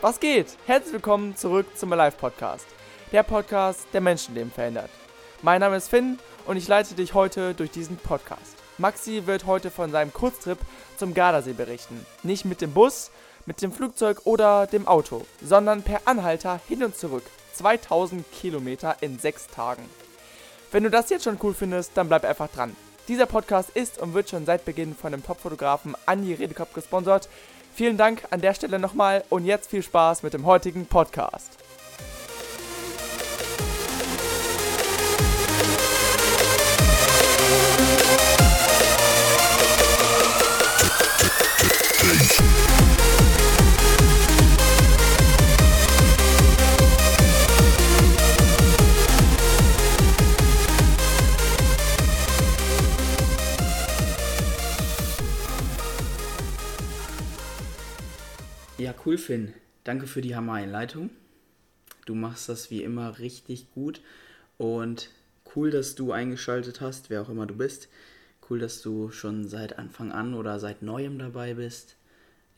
Was geht? Herzlich willkommen zurück zum Alive Podcast. Der Podcast, der Menschenleben verändert. Mein Name ist Finn und ich leite dich heute durch diesen Podcast. Maxi wird heute von seinem Kurztrip zum Gardasee berichten. Nicht mit dem Bus, mit dem Flugzeug oder dem Auto, sondern per Anhalter hin und zurück. 2000 Kilometer in sechs Tagen. Wenn du das jetzt schon cool findest, dann bleib einfach dran. Dieser Podcast ist und wird schon seit Beginn von dem Top-Fotografen Andi Redekopf gesponsert. Vielen Dank an der Stelle nochmal und jetzt viel Spaß mit dem heutigen Podcast. Finn. Danke für die Hammer-Einleitung. Du machst das wie immer richtig gut und cool, dass du eingeschaltet hast, wer auch immer du bist. Cool, dass du schon seit Anfang an oder seit neuem dabei bist.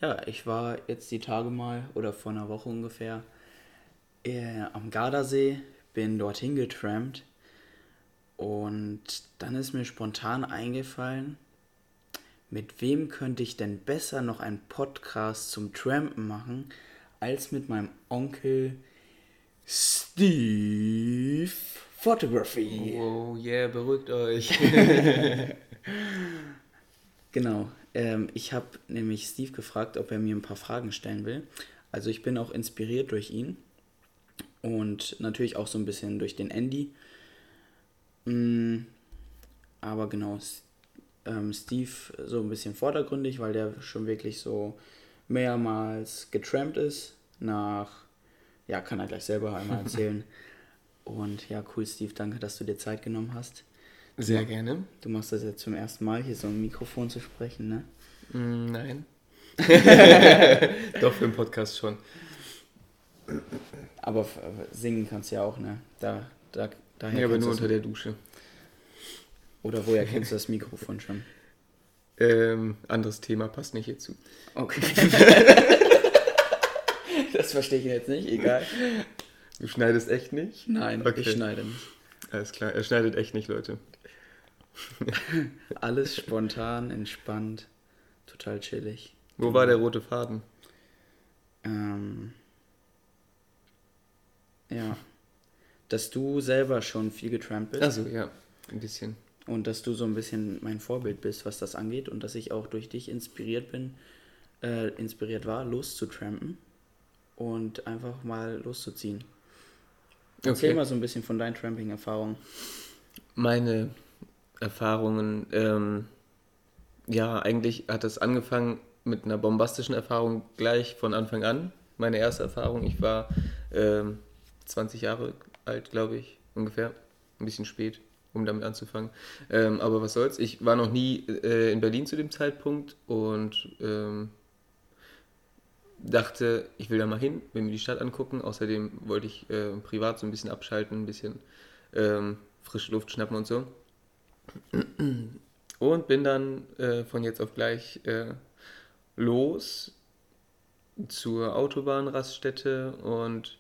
Ja, ich war jetzt die Tage mal oder vor einer Woche ungefähr äh, am Gardasee, bin dorthin getrampt und dann ist mir spontan eingefallen, mit wem könnte ich denn besser noch einen Podcast zum Trampen machen, als mit meinem Onkel Steve Photography. Wow, yeah, beruhigt euch. Genau. Ähm, ich habe nämlich Steve gefragt, ob er mir ein paar Fragen stellen will. Also ich bin auch inspiriert durch ihn und natürlich auch so ein bisschen durch den Andy. Mm, aber genau, S- ähm, Steve so ein bisschen vordergründig, weil der schon wirklich so mehrmals getrampt ist. Nach, ja, kann er gleich selber einmal erzählen. Und ja, cool, Steve, danke, dass du dir Zeit genommen hast. Sehr gerne. Du machst das jetzt zum ersten Mal, hier so ein Mikrofon zu sprechen, ne? Mm, nein. Doch, für den Podcast schon. Aber singen kannst du ja auch, ne? Da, da, daher Ja, aber nur unter der Dusche. Oder woher kennst du das Mikrofon schon? Ähm, anderes Thema passt nicht hierzu. Okay. das verstehe ich jetzt nicht, egal. Du schneidest echt nicht? Nein, Okay. ich schneide nicht. Alles klar, er schneidet echt nicht, Leute. Alles spontan, entspannt, total chillig. Wo war der rote Faden? Ähm, ja. Dass du selber schon viel getrampt bist Also ja, ein bisschen. Und dass du so ein bisschen mein Vorbild bist, was das angeht und dass ich auch durch dich inspiriert bin, äh, inspiriert war, loszutrampen und einfach mal loszuziehen. Erzähl Okay. mal so ein bisschen von deinen Tramping-Erfahrungen. Meine Erfahrungen, ähm, ja, eigentlich hat das angefangen mit einer bombastischen Erfahrung gleich von Anfang an. Meine erste Erfahrung, ich war ähm, 20 Jahre alt, glaube ich, ungefähr. Ein bisschen spät, um damit anzufangen. Ähm, aber was soll's, ich war noch nie äh, in Berlin zu dem Zeitpunkt und ähm, dachte, ich will da mal hin, will mir die Stadt angucken. Außerdem wollte ich äh, privat so ein bisschen abschalten, ein bisschen ähm, frische Luft schnappen und so. Und bin dann äh, von jetzt auf gleich äh, los zur Autobahnraststätte und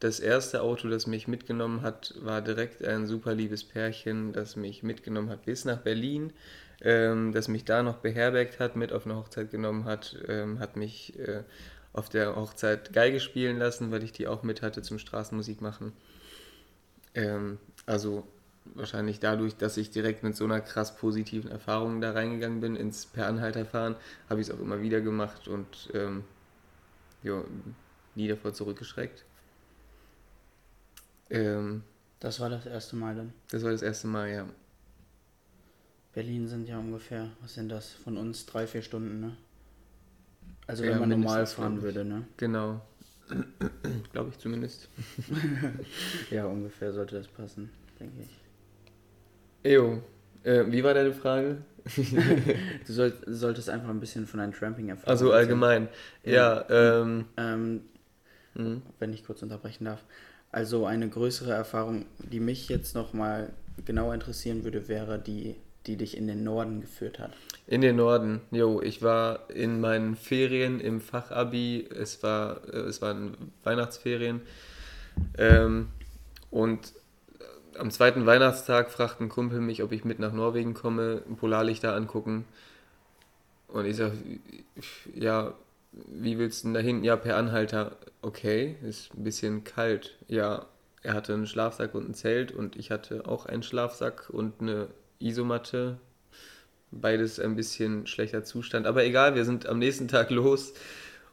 das erste Auto, das mich mitgenommen hat, war direkt ein super liebes Pärchen, das mich mitgenommen hat bis nach Berlin, ähm, das mich da noch beherbergt hat, mit auf eine Hochzeit genommen hat, ähm, hat mich äh, auf der Hochzeit Geige spielen lassen, weil ich die auch mit hatte zum Straßenmusik machen. Ähm, also wahrscheinlich dadurch, dass ich direkt mit so einer krass positiven Erfahrung da reingegangen bin, ins Per Anhalter fahren, habe ich es auch immer wieder gemacht und ähm, jo, nie davor zurückgeschreckt. Ähm, Das war das erste Mal dann. das war das erste Mal, ja. Berlin sind ja ungefähr, was sind das, von uns drei, vier Stunden, ne? Also Ja, wenn man normal fahren würde, ne? Genau. Glaube ich zumindest. Ja, ungefähr sollte das passen, denke ich. Ejo, äh, wie war deine Frage? Du soll, solltest einfach ein bisschen von deinen Tramping-Erfahrungen Also erzählen. allgemein. Ja, ähm, Ähm, mhm. wenn ich kurz unterbrechen darf. Also eine größere Erfahrung, die mich jetzt nochmal genauer interessieren würde, wäre die die dich in den Norden geführt hat? In den Norden, jo, ich war in meinen Ferien im Fachabi, es, war, äh, es waren Weihnachtsferien. Ähm, und am zweiten Weihnachtstag fragt ein Kumpel mich, ob ich mit nach Norwegen komme, Polarlichter angucken. Und ich sage, ja, wie willst du denn dahin? Ja, per Anhalter, okay, ist ein bisschen kalt, ja, er hatte einen Schlafsack und ein Zelt und ich hatte auch einen Schlafsack und eine Isomatte. Beides ein bisschen schlechter Zustand. Aber egal, wir sind am nächsten Tag los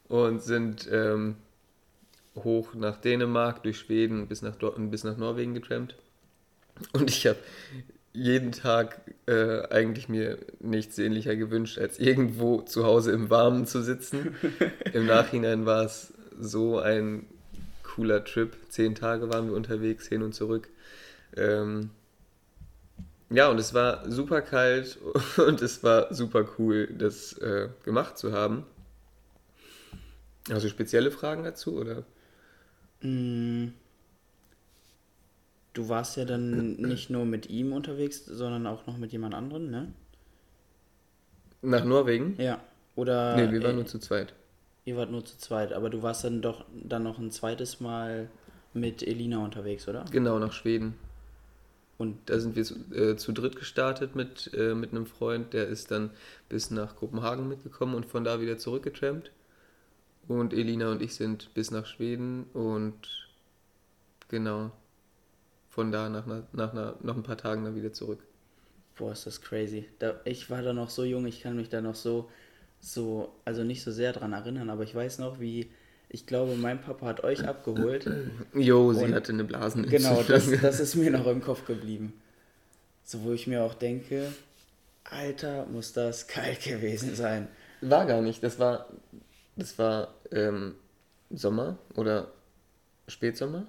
und sind ähm, hoch nach Dänemark, durch Schweden bis nach, bis nach Norwegen getrampt. Und ich habe jeden Tag äh, eigentlich mir nichts sehnlicher gewünscht, als irgendwo zu Hause im Warmen zu sitzen. Im Nachhinein war es so ein cooler Trip. Zehn Tage waren wir unterwegs, hin und zurück. Ähm, ja, und es war super kalt und es war super cool, das äh, gemacht zu haben. Also spezielle Fragen dazu, oder? Mm. Du warst ja dann nicht nur mit ihm unterwegs, sondern auch noch mit jemand anderem, ne? Nach Norwegen? Ja. Oder. Nee, wir waren äh, nur zu zweit. Ihr wart nur zu zweit, aber du warst dann doch dann noch ein zweites Mal mit Elina unterwegs, oder? Genau, nach Schweden. Und da sind wir zu, äh, zu dritt gestartet mit, äh, mit einem Freund, der ist dann bis nach Kopenhagen mitgekommen und von da wieder zurückgetrampt. Und Elina und ich sind bis nach Schweden und genau von da nach, nach, nach, nach ein paar Tagen dann wieder zurück. Boah, ist das crazy. Da, ich war da noch so jung, ich kann mich da noch so, so, also nicht so sehr dran erinnern, aber ich weiß noch, wie ich glaube, mein Papa hat euch abgeholt. Jo, sie hatte eine Blasen. Genau, das, das ist mir noch im Kopf geblieben. So, wo ich mir auch denke, Alter, muss das kalt gewesen sein. War gar nicht, das war, das war ähm, Sommer oder Spätsommer.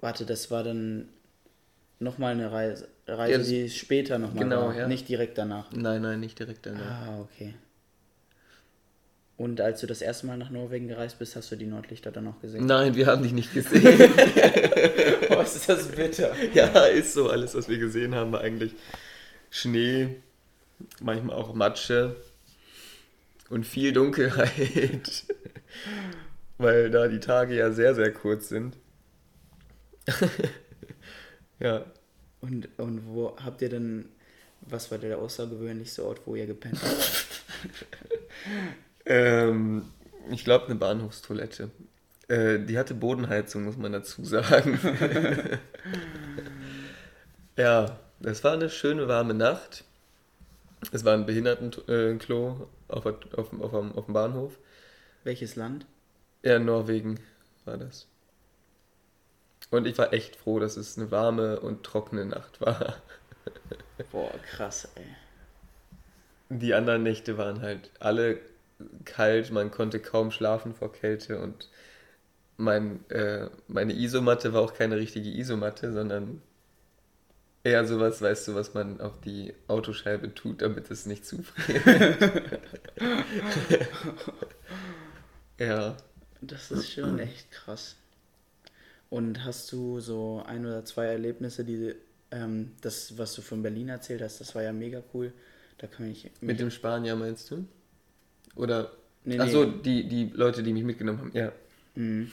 Warte, das war dann nochmal eine Reise, Reise ja, die später nochmal genau, war, ja. nicht direkt danach. Nein, nein, nicht direkt danach. Ah, okay. Und als du das erste Mal nach Norwegen gereist bist, hast du die Nordlichter dann noch gesehen? Nein, wir haben dich nicht gesehen. was ist das bitter? Ja, ist so. Alles, was wir gesehen haben, war eigentlich Schnee, manchmal auch Matsche und viel Dunkelheit. Weil da die Tage ja sehr, sehr kurz sind. ja. Und, und wo habt ihr denn, was war der außergewöhnlichste Ort, wo ihr gepennt habt? Ähm, ich glaube, eine Bahnhofstoilette. Äh, die hatte Bodenheizung, muss man dazu sagen. ja, das war eine schöne warme Nacht. Es war ein Behindertenklo auf, auf, auf, auf dem Bahnhof. Welches Land? Ja, Norwegen war das. Und ich war echt froh, dass es eine warme und trockene Nacht war. Boah, krass, ey. Die anderen Nächte waren halt alle kalt, man konnte kaum schlafen vor Kälte und mein, äh, meine Isomatte war auch keine richtige Isomatte, sondern eher sowas, weißt du, was man auf die Autoscheibe tut, damit es nicht zufriert. ja. Das ist schon echt krass. Und hast du so ein oder zwei Erlebnisse, die ähm, das, was du von Berlin erzählt hast, das war ja mega cool. Da kann ich. Mit dem Spanier meinst du? Oder. Nee, Achso, nee. die, die Leute, die mich mitgenommen haben, ja. Mhm.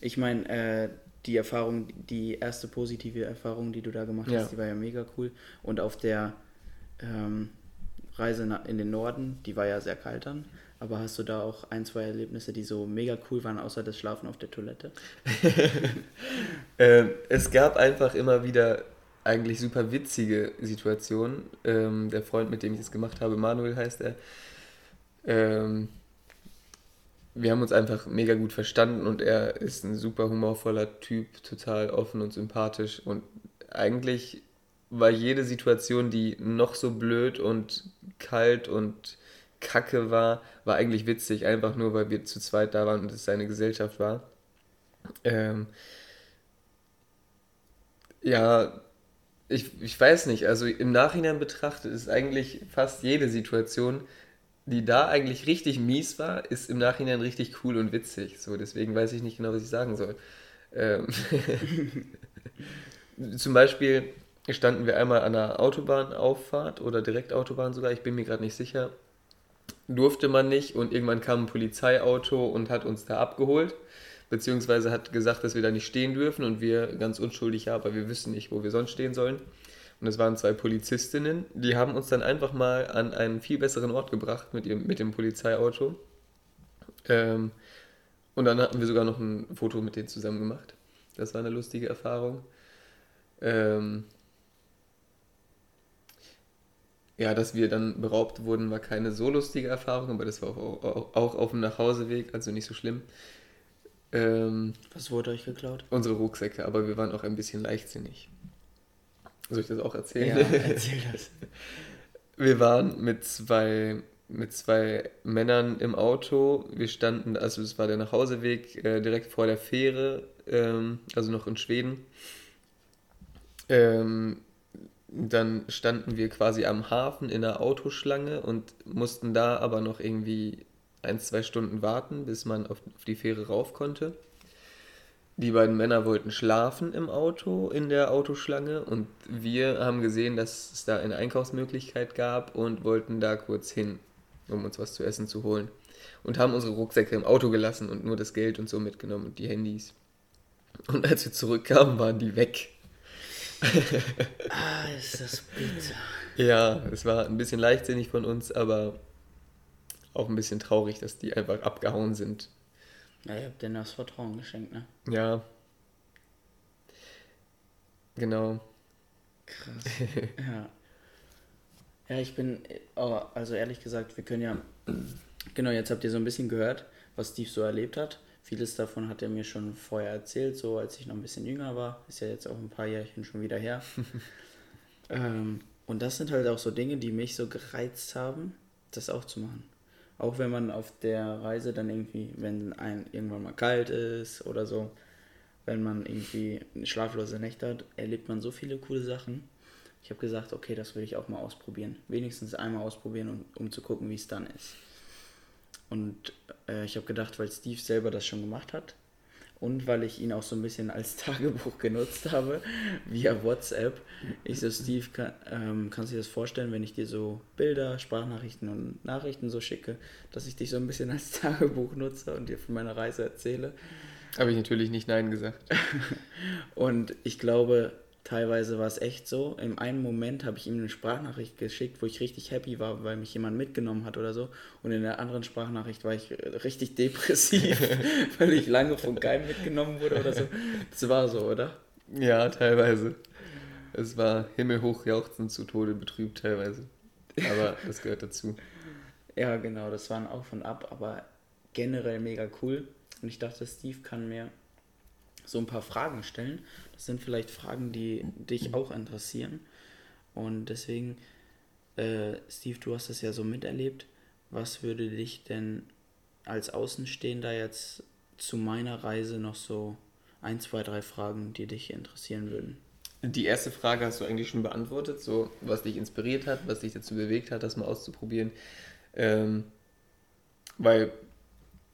Ich meine, äh, die Erfahrung, die erste positive Erfahrung, die du da gemacht ja. hast, die war ja mega cool. Und auf der ähm, Reise in den Norden, die war ja sehr kalt dann. Aber hast du da auch ein, zwei Erlebnisse, die so mega cool waren, außer das Schlafen auf der Toilette? ähm, es gab einfach immer wieder eigentlich super witzige Situationen. Ähm, der Freund, mit dem ich das gemacht habe, Manuel heißt er, ähm, wir haben uns einfach mega gut verstanden und er ist ein super humorvoller Typ, total offen und sympathisch und eigentlich war jede Situation, die noch so blöd und kalt und kacke war, war eigentlich witzig, einfach nur weil wir zu zweit da waren und es seine Gesellschaft war. Ähm, ja, ich, ich weiß nicht, also im Nachhinein betrachtet ist eigentlich fast jede Situation die da eigentlich richtig mies war, ist im Nachhinein richtig cool und witzig. So, deswegen weiß ich nicht genau, was ich sagen soll. Ähm zum Beispiel standen wir einmal an einer Autobahnauffahrt oder Direktautobahn sogar, ich bin mir gerade nicht sicher. Durfte man nicht und irgendwann kam ein Polizeiauto und hat uns da abgeholt, beziehungsweise hat gesagt, dass wir da nicht stehen dürfen und wir ganz unschuldig, ja, aber wir wissen nicht, wo wir sonst stehen sollen. Und es waren zwei Polizistinnen, die haben uns dann einfach mal an einen viel besseren Ort gebracht mit, ihrem, mit dem Polizeiauto. Ähm, und dann hatten wir sogar noch ein Foto mit denen zusammen gemacht. Das war eine lustige Erfahrung. Ähm, ja, dass wir dann beraubt wurden, war keine so lustige Erfahrung, aber das war auch, auch, auch auf dem Nachhauseweg, also nicht so schlimm. Ähm, Was wurde euch geklaut? Unsere Rucksäcke, aber wir waren auch ein bisschen leichtsinnig. Soll ich das auch erzählen? Ja, erzähl das. Wir waren mit zwei, mit zwei Männern im Auto. Wir standen, also es war der Nachhauseweg äh, direkt vor der Fähre, ähm, also noch in Schweden. Ähm, dann standen wir quasi am Hafen in der Autoschlange und mussten da aber noch irgendwie ein, zwei Stunden warten, bis man auf, auf die Fähre rauf konnte. Die beiden Männer wollten schlafen im Auto, in der Autoschlange und wir haben gesehen, dass es da eine Einkaufsmöglichkeit gab und wollten da kurz hin, um uns was zu essen zu holen. Und haben unsere Rucksäcke im Auto gelassen und nur das Geld und so mitgenommen und die Handys. Und als wir zurückkamen, waren die weg. ah, ist das bitter. Ja, es war ein bisschen leichtsinnig von uns, aber auch ein bisschen traurig, dass die einfach abgehauen sind. Ja, ihr habt denen das Vertrauen geschenkt, ne? Ja. Genau. Krass. ja. Ja, ich bin, oh, also ehrlich gesagt, wir können ja, genau, jetzt habt ihr so ein bisschen gehört, was Steve so erlebt hat. Vieles davon hat er mir schon vorher erzählt, so als ich noch ein bisschen jünger war. Ist ja jetzt auch ein paar Jährchen schon wieder her. ähm, und das sind halt auch so Dinge, die mich so gereizt haben, das auch zu machen. Auch wenn man auf der Reise dann irgendwie, wenn ein irgendwann mal kalt ist oder so, wenn man irgendwie schlaflose Nächte hat, erlebt man so viele coole Sachen. Ich habe gesagt, okay, das will ich auch mal ausprobieren. Wenigstens einmal ausprobieren, um, um zu gucken, wie es dann ist. Und äh, ich habe gedacht, weil Steve selber das schon gemacht hat und weil ich ihn auch so ein bisschen als Tagebuch genutzt habe, via WhatsApp. Ich so, Steve, kann, ähm, kannst du dir das vorstellen, wenn ich dir so Bilder, Sprachnachrichten und Nachrichten so schicke, dass ich dich so ein bisschen als Tagebuch nutze und dir von meiner Reise erzähle? Habe ich natürlich nicht Nein gesagt. und ich glaube, teilweise war es echt so. Im einen Moment habe ich ihm eine Sprachnachricht geschickt, wo ich richtig happy war, weil mich jemand mitgenommen hat oder so. Und in der anderen Sprachnachricht war ich richtig depressiv, weil ich lange von keinem mitgenommen wurde oder so. Das war so, oder? Ja, teilweise. Es war himmelhoch jauchzend zu Tode betrübt teilweise. Aber das gehört dazu. Ja, genau, das war ein Auf und Ab, aber generell mega cool. Und ich dachte, Steve kann mir so ein paar Fragen stellen. Das sind vielleicht Fragen, die dich auch interessieren. Und deswegen, äh, Steve, du hast das ja so miterlebt. Was würde dich denn als Außenstehender jetzt zu meiner Reise noch so ein, zwei, drei Fragen, die dich interessieren würden? Die erste Frage hast du eigentlich schon beantwortet, so was dich inspiriert hat, was dich dazu bewegt hat, das mal auszuprobieren. Ähm, weil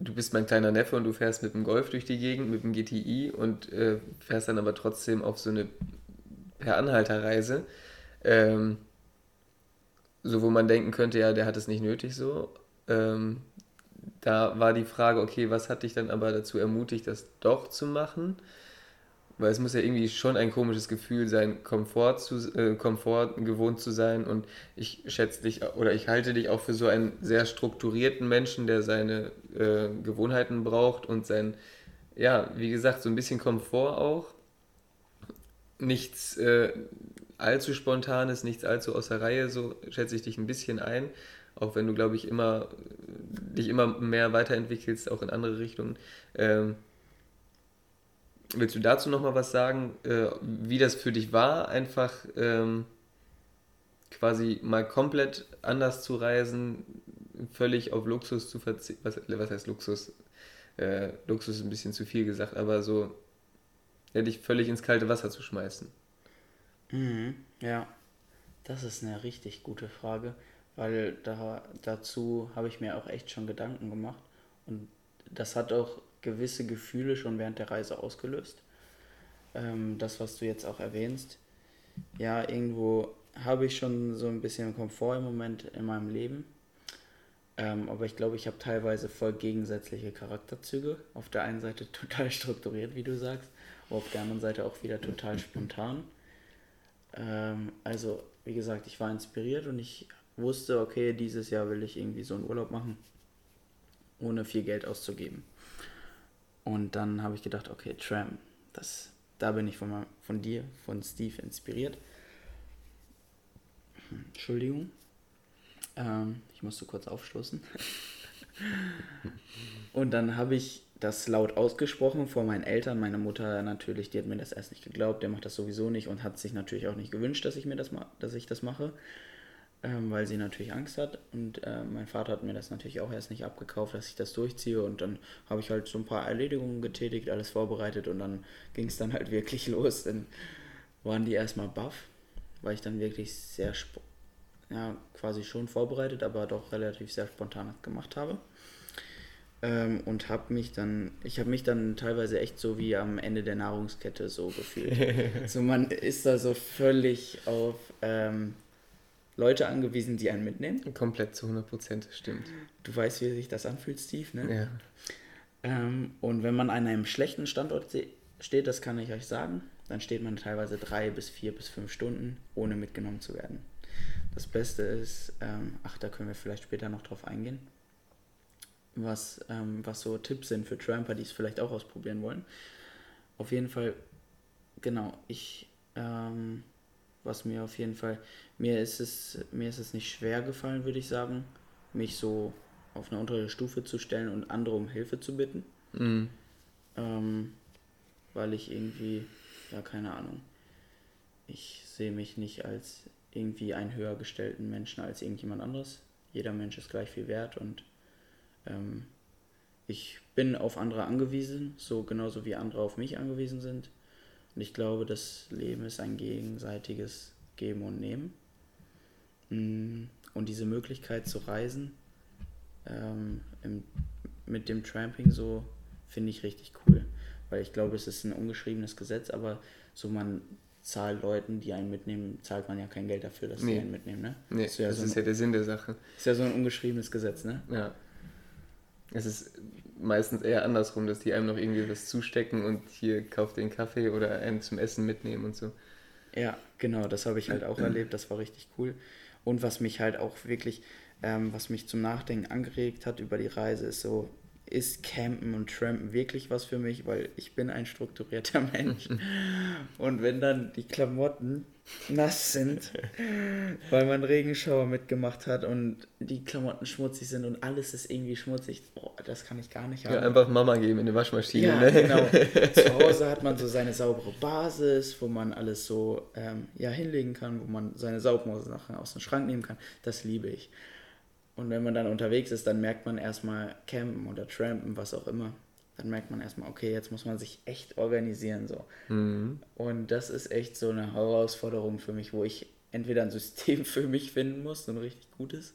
du bist mein kleiner Neffe und du fährst mit dem Golf durch die Gegend, mit dem GTI und äh, fährst dann aber trotzdem auf so eine per Anhalterreise. Ähm, so wo man denken könnte, ja, der hat es nicht nötig so. Ähm, da war die Frage, okay, was hat dich dann aber dazu ermutigt, das doch zu machen? Weil es muss ja irgendwie schon ein komisches Gefühl sein, Komfort, zu, äh, Komfort gewohnt zu sein. Und ich schätze dich oder ich halte dich auch für so einen sehr strukturierten Menschen, der seine äh, Gewohnheiten braucht und sein, ja, wie gesagt, so ein bisschen Komfort auch. Nichts äh, allzu spontanes, nichts allzu außer Reihe, so schätze ich dich ein bisschen ein. Auch wenn du, glaube ich, immer dich immer mehr weiterentwickelst, auch in andere Richtungen. Ähm, Willst du dazu nochmal was sagen, äh, wie das für dich war, einfach ähm, quasi mal komplett anders zu reisen, völlig auf Luxus zu verzichten? Was, was, heißt Luxus? Äh, Luxus ist ein bisschen zu viel gesagt, aber so ja, dich völlig ins kalte Wasser zu schmeißen. Mhm, ja, das ist eine richtig gute Frage, weil da, dazu habe ich mir auch echt schon Gedanken gemacht und das hat auch gewisse Gefühle schon während der Reise ausgelöst. Ähm, das, was du jetzt auch erwähnst. ja, irgendwo habe ich schon so ein bisschen Komfort im Moment in meinem Leben. Ähm, aber ich glaube, ich habe teilweise voll gegensätzliche Charakterzüge. Auf der einen Seite total strukturiert, wie du sagst, aber auf der anderen Seite auch wieder total spontan. Ähm, also, wie gesagt, ich war inspiriert und ich wusste, okay, dieses Jahr will ich irgendwie so einen Urlaub machen, ohne viel Geld auszugeben. Und dann habe ich gedacht, okay, Tram, das, da bin ich von, von dir, von Steve inspiriert. Hm, Entschuldigung. Ähm, ich musste kurz aufstoßen. und dann habe ich das laut ausgesprochen vor meinen Eltern. Meine Mutter natürlich, die hat mir das erst nicht geglaubt, der macht das sowieso nicht und hat sich natürlich auch nicht gewünscht, dass ich mir das dass ich das mache, ähm, weil sie natürlich Angst hat. Und äh, mein Vater hat mir das natürlich auch erst nicht abgekauft, dass ich das durchziehe. Und dann habe ich halt so ein paar Erledigungen getätigt, alles vorbereitet und dann ging es dann halt wirklich los. Dann waren die erstmal baff, weil ich dann wirklich sehr ja, quasi schon vorbereitet, aber doch relativ sehr spontan gemacht habe. Ähm, und habe mich dann, ich habe mich dann teilweise echt so wie am Ende der Nahrungskette so gefühlt. so man ist da so völlig auf ähm, Leute angewiesen, die einen mitnehmen. Komplett zu 100 Prozent, stimmt. Du weißt, wie sich das anfühlt, Steve, ne? Ja. Ähm, und wenn man an einem schlechten Standort steht, das kann ich euch sagen, dann steht man teilweise drei bis vier bis fünf Stunden, ohne mitgenommen zu werden. Das Beste ist, ähm, ach, da können wir vielleicht später noch drauf eingehen, was, ähm, was so Tipps sind für Tramper, die es vielleicht auch ausprobieren wollen. Auf jeden Fall, genau, ich, ähm, was mir auf jeden Fall, mir ist es, mir ist es nicht schwer gefallen, würde ich sagen, mich so auf eine untere Stufe zu stellen und andere um Hilfe zu bitten. Mhm. Ähm, weil ich irgendwie, ja, keine Ahnung, ich sehe mich nicht als irgendwie einen höher gestellten Menschen als irgendjemand anderes. Jeder Mensch ist gleich viel wert und ähm, ich bin auf andere angewiesen, so genauso wie andere auf mich angewiesen sind. Und ich glaube, das Leben ist ein gegenseitiges Geben und Nehmen. Mm, und diese Möglichkeit zu reisen ähm, im, mit dem Tramping so finde ich richtig cool. Weil ich glaube, es ist ein ungeschriebenes Gesetz, aber so man zahlt Leuten, die einen mitnehmen, zahlt man ja kein Geld dafür, dass nee. sie einen mitnehmen, ne? Nee, das, ist ja, das so ist ja der Sinn der Sache. Ist ja so ein ungeschriebenes Gesetz, ne? Ja. Es ist meistens eher andersrum, dass die einem noch irgendwie was zustecken und hier kauft den Kaffee oder einen zum Essen mitnehmen und so. Ja, genau, das habe ich halt auch erlebt, das war richtig cool. Und was mich halt auch wirklich, ähm, was mich zum Nachdenken angeregt hat über die Reise, ist so, ist Campen und Trampen wirklich was für mich, weil ich bin ein strukturierter Mensch. und wenn dann die Klamotten nass sind, weil man Regenschauer mitgemacht hat und die Klamotten schmutzig sind und alles ist irgendwie schmutzig, oh, das kann ich gar nicht haben. Ja, einfach Mama geben in die Waschmaschine. Ja, ne? genau. Zu Hause hat man so seine saubere Basis, wo man alles so ähm, ja, hinlegen kann, wo man seine sauberen Sachen aus dem Schrank nehmen kann. Das liebe ich. Und wenn man dann unterwegs ist, dann merkt man erstmal campen oder trampen, was auch immer. Dann merkt man erstmal, okay, jetzt muss man sich echt organisieren so. Mhm. Und das ist echt so eine Herausforderung für mich, wo ich entweder ein System für mich finden muss, so ein richtig gutes,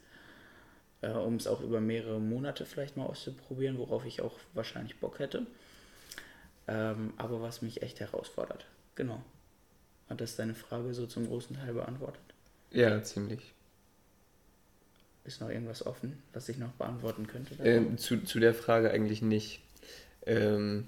äh, um es auch über mehrere Monate vielleicht mal auszuprobieren, worauf ich auch wahrscheinlich Bock hätte. Ähm, aber was mich echt herausfordert. Genau. Hat das deine Frage so zum großen Teil beantwortet? Ja, ziemlich. Ist noch irgendwas offen, was ich noch beantworten könnte? Ähm, zu, zu der Frage eigentlich nicht. Ähm,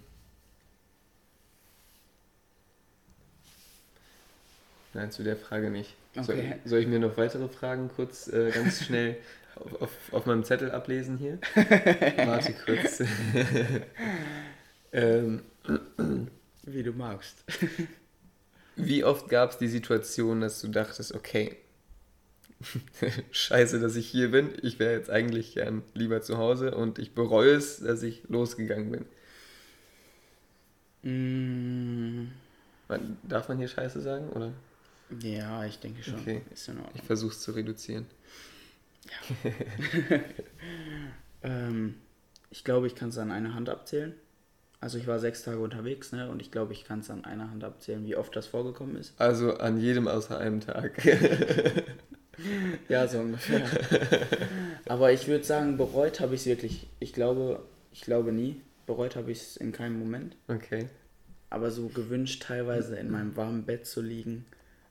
nein, zu der Frage nicht. Okay. Soll, soll, ich mir noch weitere Fragen kurz äh, ganz schnell auf, auf, auf, meinem Zettel ablesen hier? Warte kurz. ähm, Wie du magst. Wie oft gab es die Situation, dass du dachtest, okay, scheiße, dass ich hier bin. Ich wäre jetzt eigentlich gern lieber zu Hause und ich bereue es, dass ich losgegangen bin. Mm. Darf man hier scheiße sagen, oder? Ja, ich denke schon. Okay. Ich versuche es zu reduzieren. Ja. ähm, ich glaube, ich kann es an einer Hand abzählen. Also ich war sechs Tage unterwegs, ne? Und ich glaube, ich kann es an einer Hand abzählen, wie oft das vorgekommen ist. Also an jedem außer einem Tag. ja, so ungefähr. Aber ich würde sagen, bereut habe ich es wirklich. Ich glaube, ich glaube nie. Bereut habe ich es in keinem Moment. Okay. Aber so gewünscht, teilweise in meinem warmen Bett zu liegen,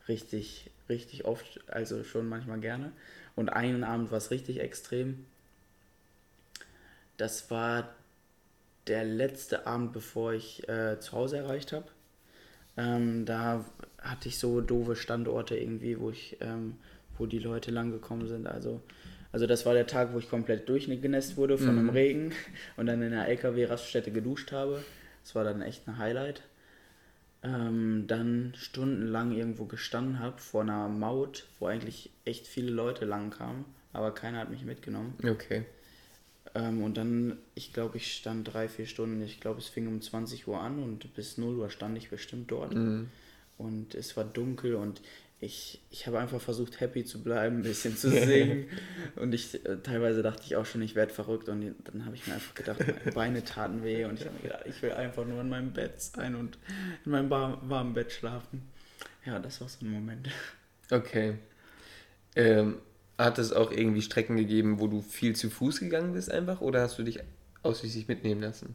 richtig, richtig oft, also schon manchmal gerne. Und einen Abend war es richtig extrem. Das war der letzte Abend, bevor ich äh, zu Hause erreicht habe. Ähm, da hatte ich so doofe Standorte irgendwie, wo ich, ähm, wo die Leute lang gekommen sind. Also, also das war der Tag, wo ich komplett durchgenässt wurde von mhm. einem Regen und dann in der LKW-Raststätte geduscht habe. Das war dann echt ein Highlight. Ähm, dann stundenlang irgendwo gestanden habe vor einer Maut, wo eigentlich echt viele Leute lang kamen, aber keiner hat mich mitgenommen. Okay. Ähm, und dann, ich glaube, ich stand drei, vier Stunden, ich glaube, es fing um 20 Uhr an und bis 0 Uhr stand ich bestimmt dort. Mhm. Und es war dunkel und ich, ich habe einfach versucht, happy zu bleiben, ein bisschen zu singen. und ich äh, teilweise dachte ich auch schon, ich werde verrückt. Und dann habe ich mir einfach gedacht, meine Beine taten weh. Und ich habe mir gedacht, ich will einfach nur in meinem Bett sein und in meinem warmen Bett schlafen. Ja, das war so ein Moment. Okay. Ähm, hat es auch irgendwie Strecken gegeben, wo du viel zu Fuß gegangen bist einfach? Oder hast du dich ausschließlich mitnehmen lassen?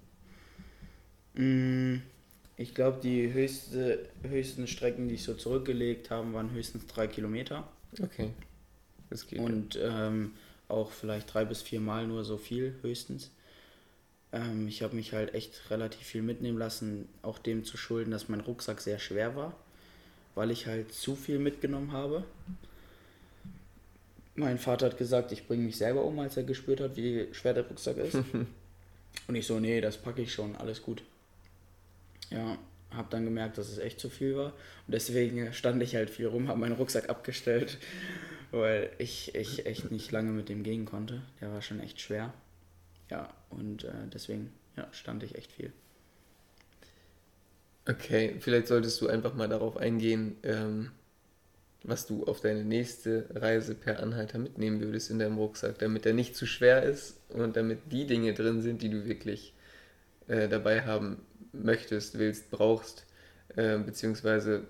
Mm, ich glaube, die höchste, höchsten Strecken, die ich so zurückgelegt habe, waren höchstens drei Kilometer. Okay. Das geht. Und ähm, auch vielleicht drei bis vier Mal nur so viel, höchstens. Ähm, ich habe mich halt echt relativ viel mitnehmen lassen, auch dem zu schulden, dass mein Rucksack sehr schwer war, weil ich halt zu viel mitgenommen habe. Mein Vater hat gesagt, ich bringe mich selber um, als er gespürt hat, wie schwer der Rucksack ist. Und ich so, nee, das packe ich schon, alles gut. Ja, habe dann gemerkt, dass es echt zu viel war. Und deswegen stand ich halt viel rum, habe meinen Rucksack abgestellt, weil ich, ich echt nicht lange mit dem gehen konnte. Der war schon echt schwer. Ja, und äh, deswegen ja, stand ich echt viel. Okay, vielleicht solltest du einfach mal darauf eingehen, ähm, was du auf deine nächste Reise per Anhalter mitnehmen würdest in deinem Rucksack, damit er nicht zu schwer ist und damit die Dinge drin sind, die du wirklich äh, dabei haben möchtest, willst, brauchst, äh, beziehungsweise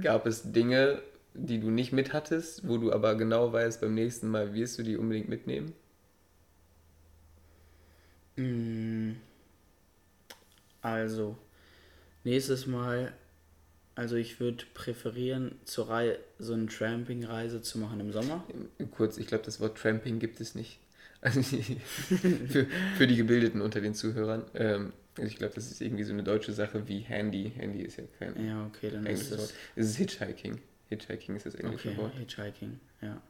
gab es Dinge, die du nicht mit hattest, wo du aber genau weißt, beim nächsten Mal wirst du die unbedingt mitnehmen? Mm. Also, nächstes Mal also ich würde präferieren, zur Rei so eine Tramping-Reise zu machen im Sommer. Kurz, ich glaube, das Wort Tramping gibt es nicht. Also für, für die Gebildeten unter den Zuhörern. Ähm, ich glaube, das ist irgendwie so eine deutsche Sache wie Handy. Handy ist ja kein ja, okay, dann englisches ist das... Wort. Es ist Hitchhiking. Hitchhiking ist das englische okay, Wort. Hitchhiking, ja.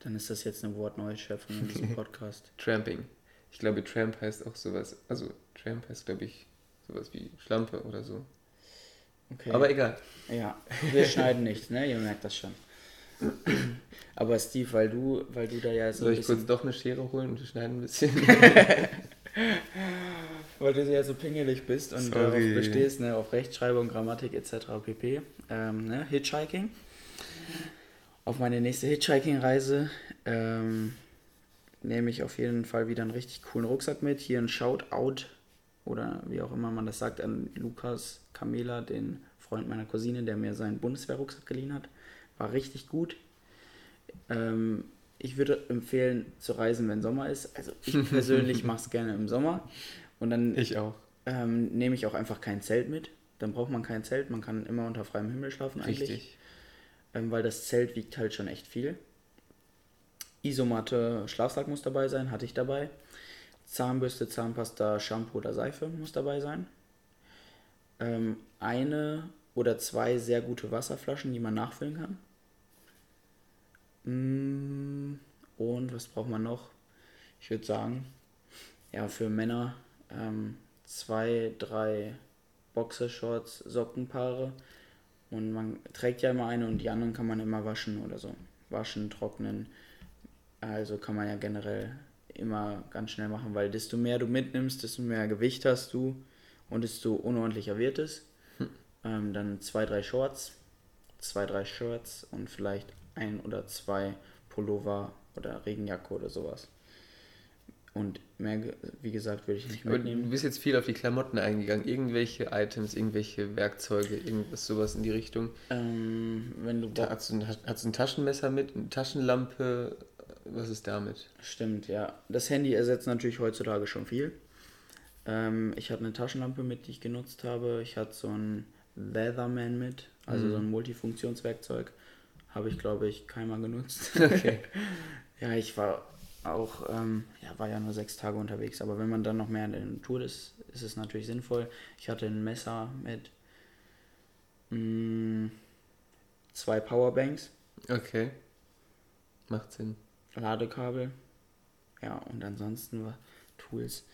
Dann ist das jetzt eine Wortneuschöpfung in diesem Podcast. Tramping. Ich glaube, Tramp heißt auch sowas. Also Tramp heißt, glaube ich, sowas wie Schlampe oder so. Okay. Aber egal. Ja, wir schneiden nichts, ne? Ihr merkt das schon. Aber Steve, weil du, weil du da ja so. Soll ich kurz doch eine Schere holen und wir schneiden ein bisschen? weil du ja so pingelig bist und darauf bestehst, ne, auf Rechtschreibung, Grammatik etc. pp. Ähm, ne, Hitchhiking. Auf meine nächste Hitchhiking-Reise ähm, nehme ich auf jeden Fall wieder einen richtig coolen Rucksack mit. Hier ein Shoutout oder wie auch immer man das sagt an Lukas Kamela, den Freund meiner Cousine, der mir seinen Bundeswehrrucksack geliehen hat. War richtig gut. Ähm, ich würde empfehlen zu reisen, wenn Sommer ist. Also ich persönlich mache es gerne im Sommer. Und dann ich auch. Ähm, nehme ich auch einfach kein Zelt mit. Dann braucht man kein Zelt, man kann immer unter freiem Himmel schlafen eigentlich. Richtig. Ähm, weil das Zelt wiegt halt schon echt viel. Isomatte, Schlafsack muss dabei sein, hatte ich dabei. Zahnbürste, Zahnpasta, Shampoo oder Seife muss dabei sein ähm, eine oder zwei sehr gute Wasserflaschen, die man nachfüllen kann. Mm, und was braucht man noch? Ich würde sagen, ja, für Männer ähm, zwei, drei Boxershorts, Sockenpaare. Und man trägt ja immer eine und die anderen kann man immer waschen oder so. Waschen, trocknen. Also kann man ja generell immer ganz schnell machen, weil desto mehr du mitnimmst, desto mehr Gewicht hast du und desto unordentlicher wird es. Hm. Ähm, dann zwei, drei Shorts, zwei, drei Shirts und vielleicht ein oder zwei Pullover oder Regenjacke oder sowas. Und mehr, wie gesagt, würde ich nicht mitnehmen. Aber du bist jetzt viel auf die Klamotten eingegangen. Irgendwelche Items, irgendwelche Werkzeuge, irgendwas sowas in die Richtung. Ähm, wenn du da, hast, du, hast du ein Taschenmesser mit, eine Taschenlampe? Was ist damit? Stimmt, ja. Das Handy ersetzt natürlich heutzutage schon viel. Ähm, ich hatte eine Taschenlampe mit, die ich genutzt habe. Ich hatte so ein Leatherman mit, also Mhm. so ein Multifunktionswerkzeug. Habe ich, glaube ich, keinmal genutzt. Okay. ja, ich war auch, ähm, ja, war ja nur sechs Tage unterwegs, aber wenn man dann noch mehr in der Tour ist, ist es natürlich sinnvoll. Ich hatte ein Messer mit mh, zwei Powerbanks, Okay. Macht Sinn. Ladekabel, ja, und ansonsten war Tools.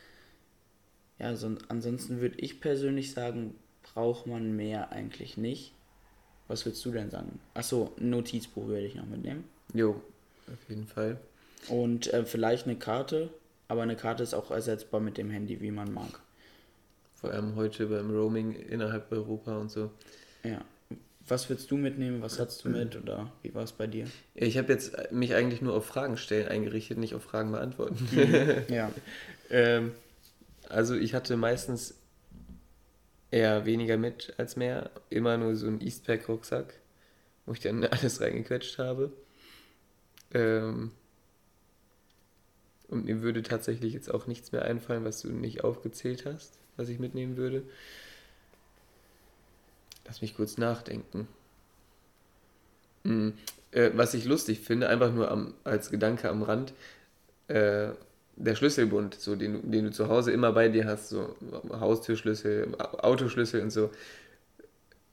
Ja, so, ansonsten würde ich persönlich sagen, braucht man mehr eigentlich nicht. Was würdest du denn sagen? Achso, ein Notizbuch würde ich noch mitnehmen. Jo, auf jeden Fall. Und äh, vielleicht eine Karte, aber eine Karte ist auch ersetzbar mit dem Handy, wie man mag. Vor allem heute beim Roaming innerhalb Europa und so. Ja. Was würdest du mitnehmen? Was hast du mit? Oder wie war es bei dir? Ich habe jetzt mich eigentlich nur auf Fragen stellen eingerichtet, nicht auf Fragen beantworten. Ja. ähm, also ich hatte meistens eher weniger mit als mehr. Immer nur so einen Eastpack-Rucksack, wo ich dann alles reingequetscht habe. Ähm, und mir würde tatsächlich jetzt auch nichts mehr einfallen, was du nicht aufgezählt hast, was ich mitnehmen würde. Lass mich kurz nachdenken. Hm, äh, was ich lustig finde, einfach nur am, als Gedanke am Rand, äh, der Schlüsselbund, so, den, du- den du zu Hause immer bei dir hast, so Haustürschlüssel, Autoschlüssel und so.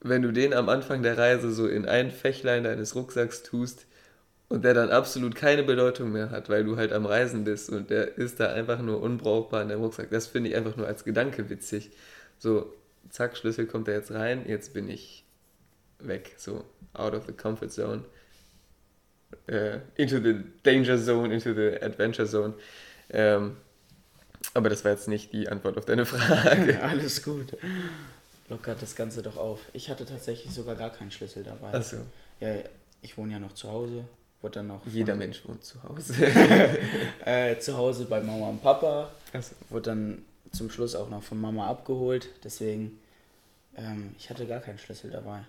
Wenn du den am Anfang der Reise so in ein Fächlein deines Rucksacks tust und der dann absolut keine Bedeutung mehr hat, weil du halt am Reisen bist und der ist da einfach nur unbrauchbar in deinem Rucksack, das finde ich einfach nur als Gedanke witzig. So, zack, Schlüssel kommt da jetzt rein, jetzt bin ich weg, so out of the comfort zone. Äh, into the danger zone, into the adventure zone. Ähm, aber das war jetzt nicht die Antwort auf deine Frage. Alles gut. Lockert das Ganze doch auf. Ich hatte tatsächlich sogar gar keinen Schlüssel dabei. Achso, Ja, ich wohne ja noch zu Hause. Wurde dann noch jeder von- Mensch wohnt zu Hause. äh, zu Hause bei Mama und Papa. Achso. Wurde dann zum Schluss auch noch von Mama abgeholt. Deswegen, ähm, ich hatte gar keinen Schlüssel dabei.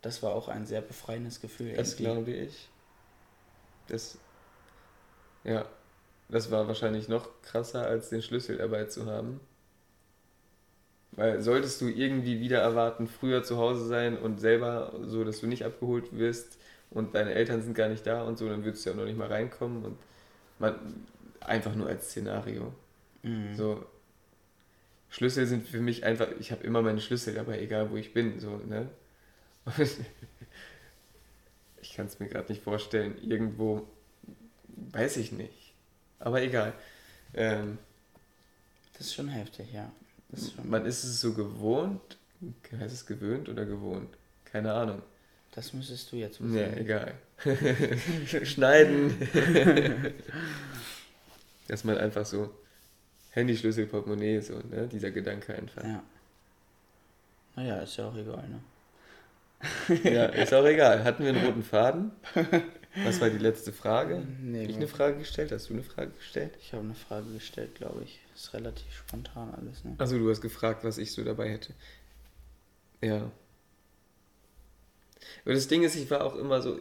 Das war auch ein sehr befreiendes Gefühl. Das irgendwie. glaube ich. Das, ja, das war wahrscheinlich noch krasser, als den Schlüssel dabei zu haben. Weil solltest du irgendwie wieder erwarten, früher zu Hause sein und selber so, dass du nicht abgeholt wirst und deine Eltern sind gar nicht da und so, dann würdest du ja auch noch nicht mal reinkommen und man, einfach nur als Szenario. Mhm. So, Schlüssel sind für mich einfach, ich habe immer meine Schlüssel dabei, egal wo ich bin, so, ne? Und ich kann es mir gerade nicht vorstellen, irgendwo, weiß ich nicht. Aber egal. Ähm, Das ist schon heftig, ja. Das ist, schon, man ist es so gewohnt, heißt es gewöhnt oder gewohnt? Keine Ahnung. Das müsstest du jetzt wissen. Nee, egal. Schneiden. Dass man einfach so Handy, Schlüssel, Portemonnaie, so, ne? Dieser Gedanke einfach. Ja. Naja, ist ja auch egal, ne? Ja, ist auch egal. Hatten wir einen roten Faden? Was war die letzte Frage? Nee, Hab ich eine. Frage gestellt? Hast du eine Frage gestellt? Ich habe eine Frage gestellt, glaube ich. Ist relativ spontan alles, ne? Also du hast gefragt, was ich so dabei hätte. Ja. Aber das Ding ist, ich war auch immer so,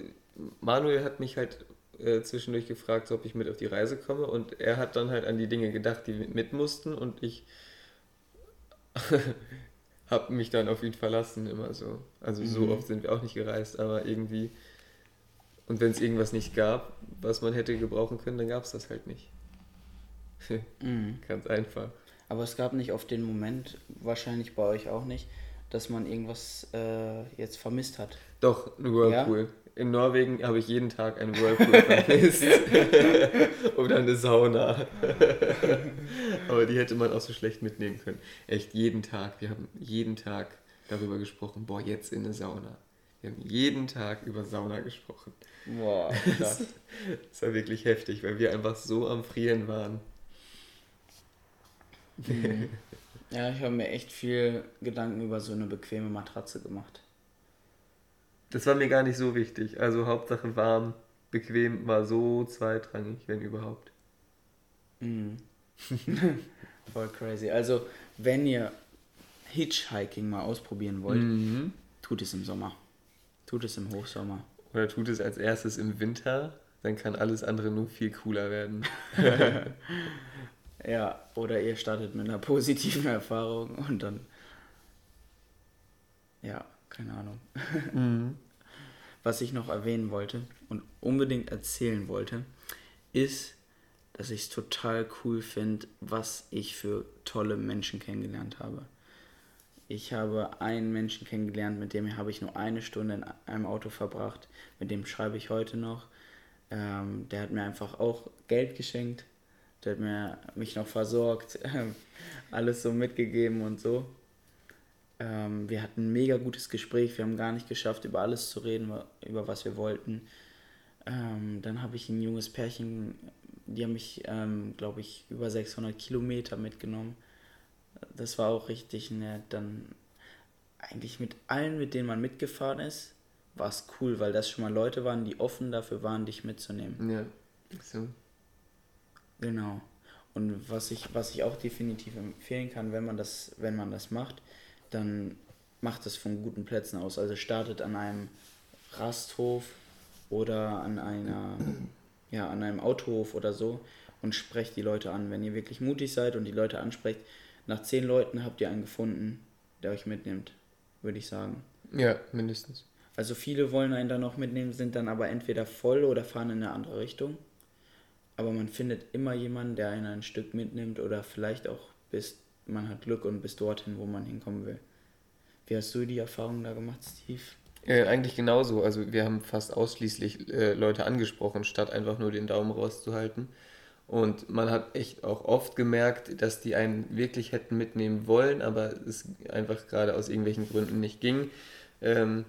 Manuel hat mich halt äh, zwischendurch gefragt, ob ich mit auf die Reise komme und er hat dann halt an die Dinge gedacht, die mit, mussten und ich habe mich dann auf ihn verlassen immer so. Also so Mhm. oft sind wir auch nicht gereist, aber irgendwie und wenn es irgendwas nicht gab, was man hätte gebrauchen können, dann gab es das halt nicht. Mhm. Ganz einfach. Aber es gab nicht auf den Moment, wahrscheinlich bei euch auch nicht, dass man irgendwas äh, jetzt vermisst hat. Doch, ein Whirlpool. In Norwegen habe ich jeden Tag einen Whirlpool vermisst. Oder eine Sauna. Aber die hätte man auch so schlecht mitnehmen können. Echt jeden Tag. Wir haben jeden Tag darüber gesprochen, boah, jetzt in eine Sauna. Wir haben jeden Tag über Sauna gesprochen. Boah, krass. Das war wirklich heftig, weil wir einfach so am Frieren waren. Mhm. ja, ich habe mir echt viel Gedanken über so eine bequeme Matratze gemacht. Das war mir gar nicht so wichtig. Also Hauptsache warm, bequem, war so zweitrangig, wenn überhaupt. Mhm. Voll crazy. Also, wenn ihr Hitchhiking mal ausprobieren wollt, Mhm. tut es im Sommer. Tut es im Hochsommer. Oder tut es als erstes im Winter, dann kann alles andere nur viel cooler werden. Ja, oder ihr startet mit einer positiven Erfahrung und dann. Ja, keine Ahnung. Mhm. Was ich noch erwähnen wollte und unbedingt erzählen wollte, ist, dass ich es total cool finde, was ich für tolle Menschen kennengelernt habe. Ich habe einen Menschen kennengelernt, mit dem habe ich nur eine Stunde in einem Auto verbracht. Mit dem schreibe ich heute noch. Ähm, der hat mir einfach auch Geld geschenkt. Der hat mir, mich noch versorgt, alles so mitgegeben und so. Ähm, wir hatten ein mega gutes Gespräch. Wir haben gar nicht geschafft, über alles zu reden, über was wir wollten. Ähm, dann habe ich ein junges Pärchen, die haben mich, ähm, glaube ich, über 600 Kilometer mitgenommen das war auch richtig nett. Dann eigentlich mit allen, mit denen man mitgefahren ist, war es cool, weil das schon mal Leute waren, die offen dafür waren, dich mitzunehmen. Ja, so. Genau. Und was ich, was ich auch definitiv empfehlen kann, wenn man das, wenn man das macht, dann macht es von guten Plätzen aus. Also startet an einem Rasthof oder an einer, ja, an einem Autohof oder so und sprecht die Leute an. Wenn ihr wirklich mutig seid und die Leute ansprecht, nach zehn Leuten habt ihr einen gefunden, der euch mitnimmt, würde ich sagen. Ja, mindestens. Also viele wollen einen dann noch mitnehmen, sind dann aber entweder voll oder fahren in eine andere Richtung. Aber man findet immer jemanden, der einen ein Stück mitnimmt oder vielleicht auch bis man hat Glück und bis dorthin, wo man hinkommen will. Wie hast du die Erfahrung da gemacht, Steve? Äh, eigentlich genauso. Also wir haben fast ausschließlich äh, Leute angesprochen, statt einfach nur den Daumen rauszuhalten. Und man hat echt auch oft gemerkt, dass die einen wirklich hätten mitnehmen wollen, aber es einfach gerade aus irgendwelchen Gründen nicht ging. Ähm,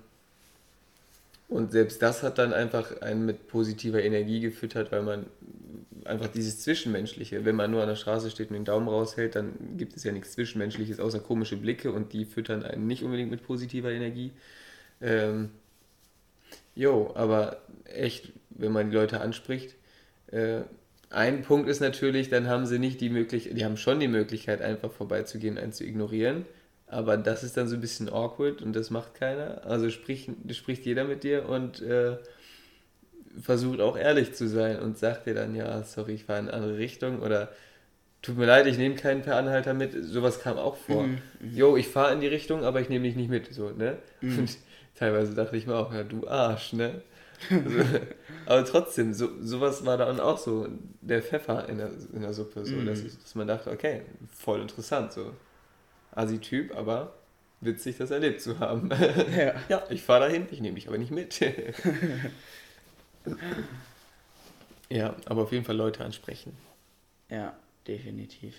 und selbst das hat dann einfach einen mit positiver Energie gefüttert, weil man einfach dieses Zwischenmenschliche, wenn man nur an der Straße steht und den Daumen raushält, dann gibt es ja nichts Zwischenmenschliches außer komische Blicke und die füttern einen nicht unbedingt mit positiver Energie. Ähm, jo, aber echt, wenn man die Leute anspricht, äh, ein Punkt ist natürlich, dann haben sie nicht die Möglichkeit, die haben schon die Möglichkeit, einfach vorbeizugehen, einen zu ignorieren. Aber das ist dann so ein bisschen awkward und das macht keiner. Also spricht, spricht jeder mit dir und äh, versucht auch ehrlich zu sein und sagt dir dann, ja, sorry, ich fahre in eine andere Richtung oder tut mir leid, ich nehme keinen per Anhalter mit. Sowas kam auch vor. Mhm, mhm. Jo, ich fahre in die Richtung, aber ich nehme dich nicht mit. So, ne? Mhm. Und teilweise dachte ich mir auch, ja, du Arsch, ne? Also, aber trotzdem, so, sowas war dann auch so der Pfeffer in der, in der Suppe, so, mm. dass, ich, dass man dachte, okay, voll interessant, so. Asi-Typ, aber witzig, das erlebt zu haben. Ja, ja ich fahre dahin, ich nehme dich aber nicht mit. ja, aber auf jeden Fall Leute ansprechen. Ja, definitiv.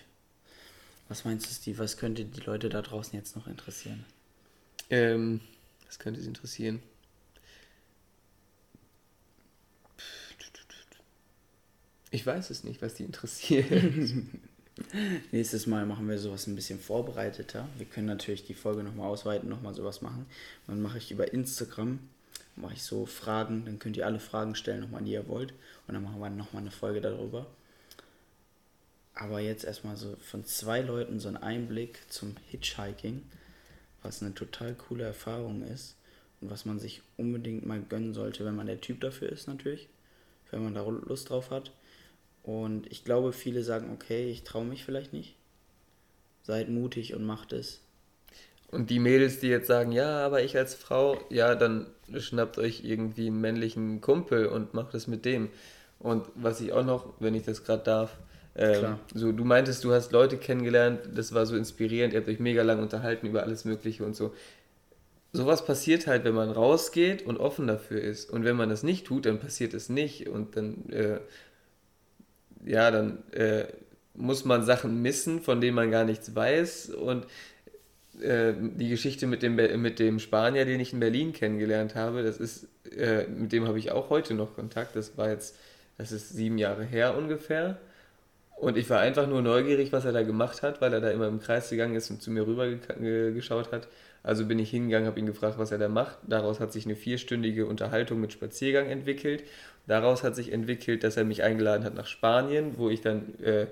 Was meinst du, Steve, was könnte die Leute da draußen jetzt noch interessieren? Ähm, was könnte sie interessieren? Ich weiß es nicht, was die interessiert. Nächstes Mal machen wir sowas ein bisschen vorbereiteter. Wir können natürlich die Folge nochmal ausweiten, nochmal sowas machen. Dann mache ich über Instagram, mache ich so Fragen, dann könnt ihr alle Fragen stellen, nochmal, die ihr wollt. Und dann machen wir nochmal eine Folge darüber. Aber jetzt erstmal so von zwei Leuten so ein Einblick zum Hitchhiking, was eine total coole Erfahrung ist und was man sich unbedingt mal gönnen sollte, wenn man der Typ dafür ist natürlich, wenn man da Lust drauf hat. Und ich glaube, viele sagen, okay, ich traue mich vielleicht nicht. Seid mutig und macht es. Und die Mädels, die jetzt sagen, ja, aber ich als Frau, ja, dann schnappt euch irgendwie einen männlichen Kumpel und macht es mit dem. Und was ich auch noch, wenn ich das gerade darf, ähm, so du meintest, du hast Leute kennengelernt, das war so inspirierend, ihr habt euch mega lang unterhalten über alles Mögliche und so. Sowas passiert halt, wenn man rausgeht und offen dafür ist. Und wenn man das nicht tut, dann passiert es nicht. Und dann äh, ja, dann äh, muss man Sachen missen, von denen man gar nichts weiß. Und äh, die Geschichte mit dem, mit dem Spanier, den ich in Berlin kennengelernt habe, das ist, äh, mit dem habe ich auch heute noch Kontakt. Das war jetzt, das ist sieben Jahre her ungefähr. Und ich war einfach nur neugierig, was er da gemacht hat, weil er da immer im Kreis gegangen ist und zu mir rüber geschaut hat. Also bin ich hingegangen, habe ihn gefragt, was er da macht. Daraus hat sich eine vierstündige Unterhaltung mit Spaziergang entwickelt. Daraus hat sich entwickelt, dass er mich eingeladen hat nach Spanien, wo ich dann äh,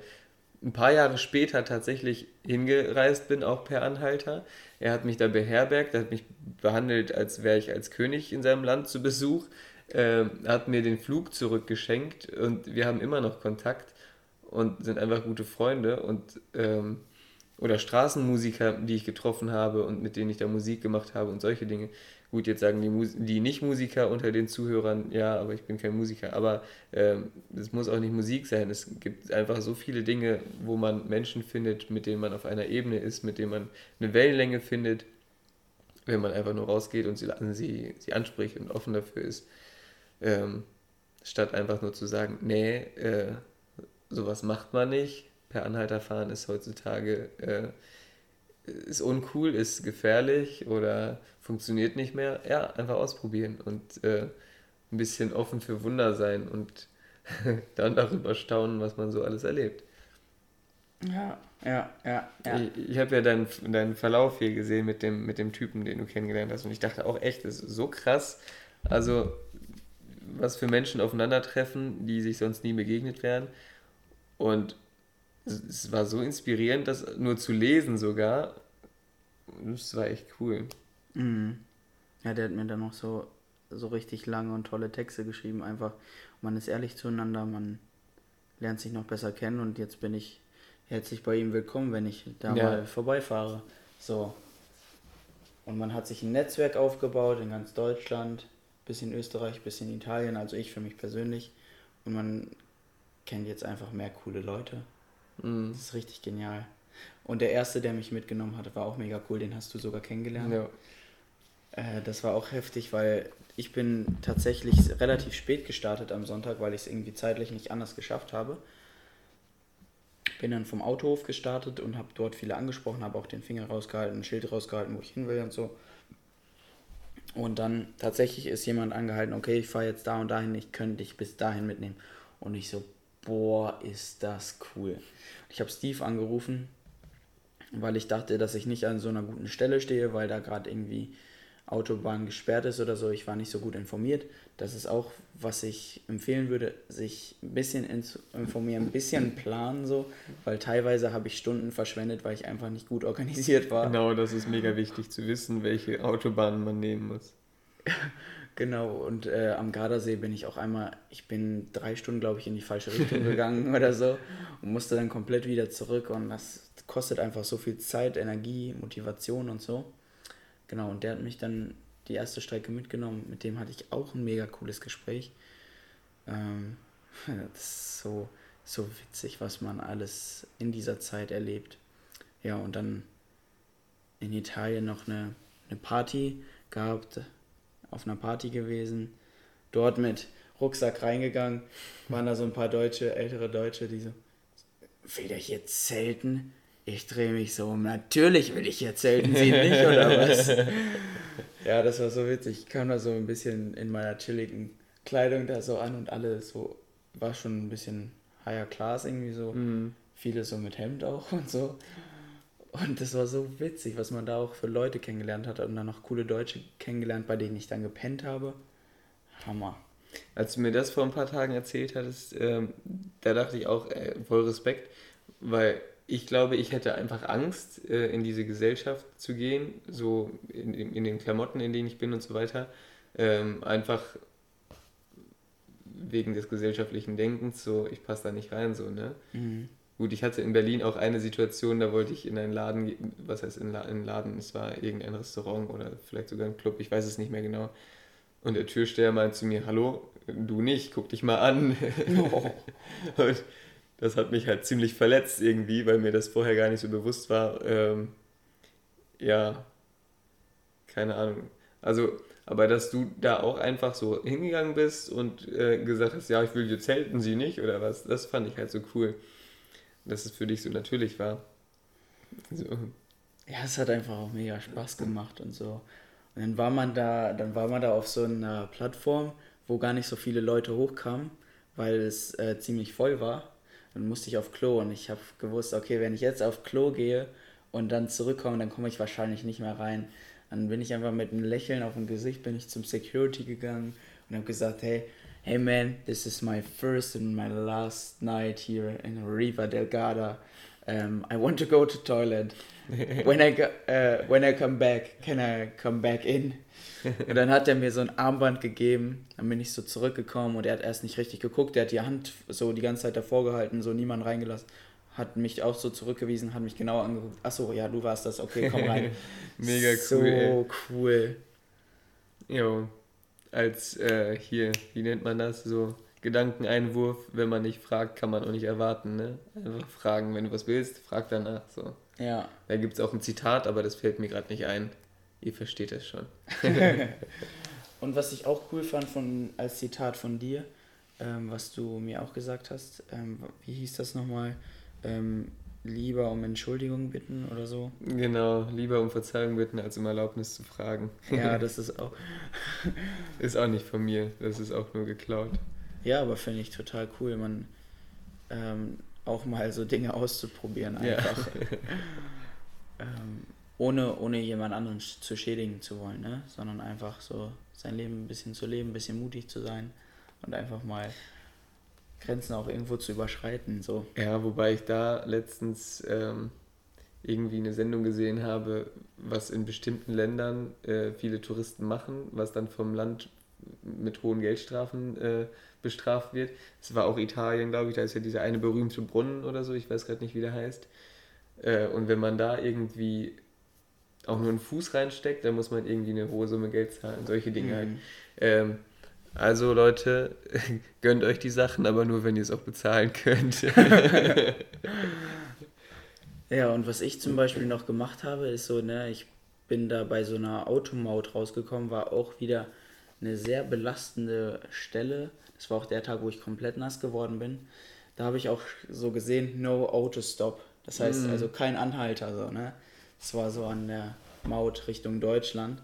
ein paar Jahre später tatsächlich hingereist bin, auch per Anhalter. Er hat mich da beherbergt, er hat mich behandelt, als wäre ich als König in seinem Land zu Besuch. Äh, hat mir den Flug zurückgeschenkt und wir haben immer noch Kontakt und sind einfach gute Freunde. Und ähm, oder Straßenmusiker, die ich getroffen habe und mit denen ich da Musik gemacht habe und solche Dinge. Gut, jetzt sagen die, die Nicht-Musiker unter den Zuhörern, ja, aber ich bin kein Musiker. Aber ähm, es muss auch nicht Musik sein. Es gibt einfach so viele Dinge, wo man Menschen findet, mit denen man auf einer Ebene ist, mit denen man eine Wellenlänge findet, wenn man einfach nur rausgeht und sie, sie, sie anspricht und offen dafür ist. Ähm, statt einfach nur zu sagen, nee, äh, sowas macht man nicht. Per Anhalter fahren ist heutzutage äh, ist uncool, ist gefährlich oder funktioniert nicht mehr. Ja, einfach ausprobieren und äh, ein bisschen offen für Wunder sein und dann darüber staunen, was man so alles erlebt. Ja, ja, ja. ja. Ich, ich habe ja deinen, deinen Verlauf hier gesehen mit dem, mit dem Typen, den du kennengelernt hast und ich dachte auch echt, das ist so krass. Also, was für Menschen aufeinandertreffen, die sich sonst nie begegnet wären. Und es war so inspirierend, das nur zu lesen sogar. Das war echt cool. Mhm. Ja, der hat mir dann noch so, so richtig lange und tolle Texte geschrieben. Einfach, man ist ehrlich zueinander, man lernt sich noch besser kennen und jetzt bin ich herzlich bei ihm willkommen, wenn ich da ja. mal vorbeifahre. So. Und man hat sich ein Netzwerk aufgebaut in ganz Deutschland, bisschen Österreich, bisschen Italien, also ich für mich persönlich. Und man kennt jetzt einfach mehr coole Leute. Mhm. Das ist richtig genial. Und der erste, der mich mitgenommen hat, war auch mega cool. Den hast du sogar kennengelernt. Ja. Äh, das war auch heftig, weil ich bin tatsächlich relativ spät gestartet am Sonntag, weil ich es irgendwie zeitlich nicht anders geschafft habe. Bin dann vom Autohof gestartet und habe dort viele angesprochen, habe auch den Finger rausgehalten, ein Schild rausgehalten, wo ich hin will und so. Und dann tatsächlich ist jemand angehalten, okay, ich fahre jetzt da und dahin, ich könnte dich bis dahin mitnehmen. Und ich so, boah, ist das cool. Ich habe Steve angerufen, weil ich dachte, dass ich nicht an so einer guten Stelle stehe, weil da gerade irgendwie Autobahn gesperrt ist oder so. Ich war nicht so gut informiert. Das ist auch, was ich empfehlen würde, sich ein bisschen informieren, ein bisschen planen so, weil teilweise habe ich Stunden verschwendet, weil ich einfach nicht gut organisiert war. Genau, das ist mega wichtig zu wissen, welche Autobahnen man nehmen muss. Genau, und äh, am Gardasee bin ich auch einmal, ich bin drei Stunden, glaube ich, in die falsche Richtung gegangen oder so und musste dann komplett wieder zurück und das kostet einfach so viel Zeit, Energie, Motivation und so. Genau, und der hat mich dann die erste Strecke mitgenommen, mit dem hatte ich auch ein mega cooles Gespräch. Ähm, das ist so, so witzig, was man alles in dieser Zeit erlebt. Ja, und dann in Italien noch eine, eine Party gehabt, auf einer Party gewesen, dort mit Rucksack reingegangen, waren da so ein paar Deutsche, ältere Deutsche, die so, will der hier zelten? Ich drehe mich so um, natürlich will ich hier zelten, Sie nicht, oder was? ja, das war so witzig. Ich kam da so ein bisschen in meiner chilligen Kleidung da so an und alle so, war schon ein bisschen higher class irgendwie so. Mhm. Viele so mit Hemd auch und so. Und das war so witzig, was man da auch für Leute kennengelernt hat und dann noch coole Deutsche kennengelernt, bei denen ich dann gepennt habe. Hammer. Als du mir das vor ein paar Tagen erzählt hattest, ähm, da dachte ich auch, äh, voll Respekt, weil ich glaube, ich hätte einfach Angst, äh, in diese Gesellschaft zu gehen, so in, in, den Klamotten, in denen ich bin und so weiter. Ähm, einfach wegen des gesellschaftlichen Denkens, so ich passe da nicht rein, so, ne? Mhm. Gut, ich hatte in Berlin auch eine Situation, da wollte ich in einen Laden, was heißt in einen Laden, es war irgendein Restaurant oder vielleicht sogar ein Club, ich weiß es nicht mehr genau. Und der Türsteher meinte zu mir, hallo, du nicht, guck dich mal an. Oh. und das hat mich halt ziemlich verletzt irgendwie, weil mir das vorher gar nicht so bewusst war. Ähm, ja, keine Ahnung. Also, aber dass du da auch einfach so hingegangen bist und äh, gesagt hast, ja, ich will dir zelten, sie nicht, oder was, das fand ich halt so cool dass es für dich so natürlich war. So. Ja, es hat einfach auch mega Spaß gemacht und so. Und dann war man da, dann war man da auf so einer Plattform, wo gar nicht so viele Leute hochkamen, weil es äh, ziemlich voll war. Dann musste ich auf Klo und ich habe gewusst, okay, wenn ich jetzt auf Klo gehe und dann zurückkomme, dann komme ich wahrscheinlich nicht mehr rein. Dann bin ich einfach mit einem Lächeln auf dem Gesicht, bin ich zum Security gegangen und habe gesagt, hey, hey man, this is my first and my last night here in Riva del Garda. Um, I want to go to toilet. When I, go, uh, when I come back, can I come back in? Und dann hat er mir so ein Armband gegeben, dann bin ich so zurückgekommen und er hat erst nicht richtig geguckt, er hat die Hand so die ganze Zeit davor gehalten, so niemand reingelassen. hat mich auch so zurückgewiesen, hat mich genau angeguckt. Achso, ja, du warst das, okay, komm rein. Mega cool. So ey. cool. Jo, als äh, hier, wie nennt man das? So Gedankeneinwurf, wenn man nicht fragt, kann man auch nicht erwarten, ne? Einfach fragen, wenn du was willst, frag danach. So. Ja. Da gibt es auch ein Zitat, aber das fällt mir gerade nicht ein. Ihr versteht das schon. Und was ich auch cool fand von, als Zitat von dir, ähm, was du mir auch gesagt hast, ähm, wie hieß das nochmal? Ähm, lieber um Entschuldigung bitten oder so. Genau, lieber um Verzeihung bitten, als um Erlaubnis zu fragen. Ja, das ist auch. Ist auch nicht von mir, das ist auch nur geklaut. Ja, aber finde ich total cool, man ähm, auch mal so Dinge auszuprobieren Ja. einfach. ähm, ohne, ohne jemand anderen zu schädigen zu wollen, ne? Sondern einfach so sein Leben ein bisschen zu leben, ein bisschen mutig zu sein und einfach mal Grenzen auch irgendwo zu überschreiten. So. Ja, wobei ich da letztens ähm, irgendwie eine Sendung gesehen habe, was in bestimmten Ländern äh, viele Touristen machen, was dann vom Land mit hohen Geldstrafen äh, bestraft wird. Es war auch Italien, glaube ich, da ist ja dieser eine berühmte Brunnen oder so, ich weiß gerade nicht, wie der heißt. Äh, und wenn man da irgendwie auch nur einen Fuß reinsteckt, dann muss man irgendwie eine hohe Summe Geld zahlen. Solche Dinge halt. Mhm. Ähm, also Leute, gönnt euch die Sachen, aber nur, wenn ihr es auch bezahlen könnt. Ja, und was ich zum Beispiel noch gemacht habe, ist so, ne, ich bin da bei so einer Automaut rausgekommen, war auch wieder eine sehr belastende Stelle. Das war auch der Tag, wo ich komplett nass geworden bin. Da habe ich auch so gesehen, no auto stop. Das heißt Mhm. also kein Anhalter, so, ne. Das war so an der Maut Richtung Deutschland.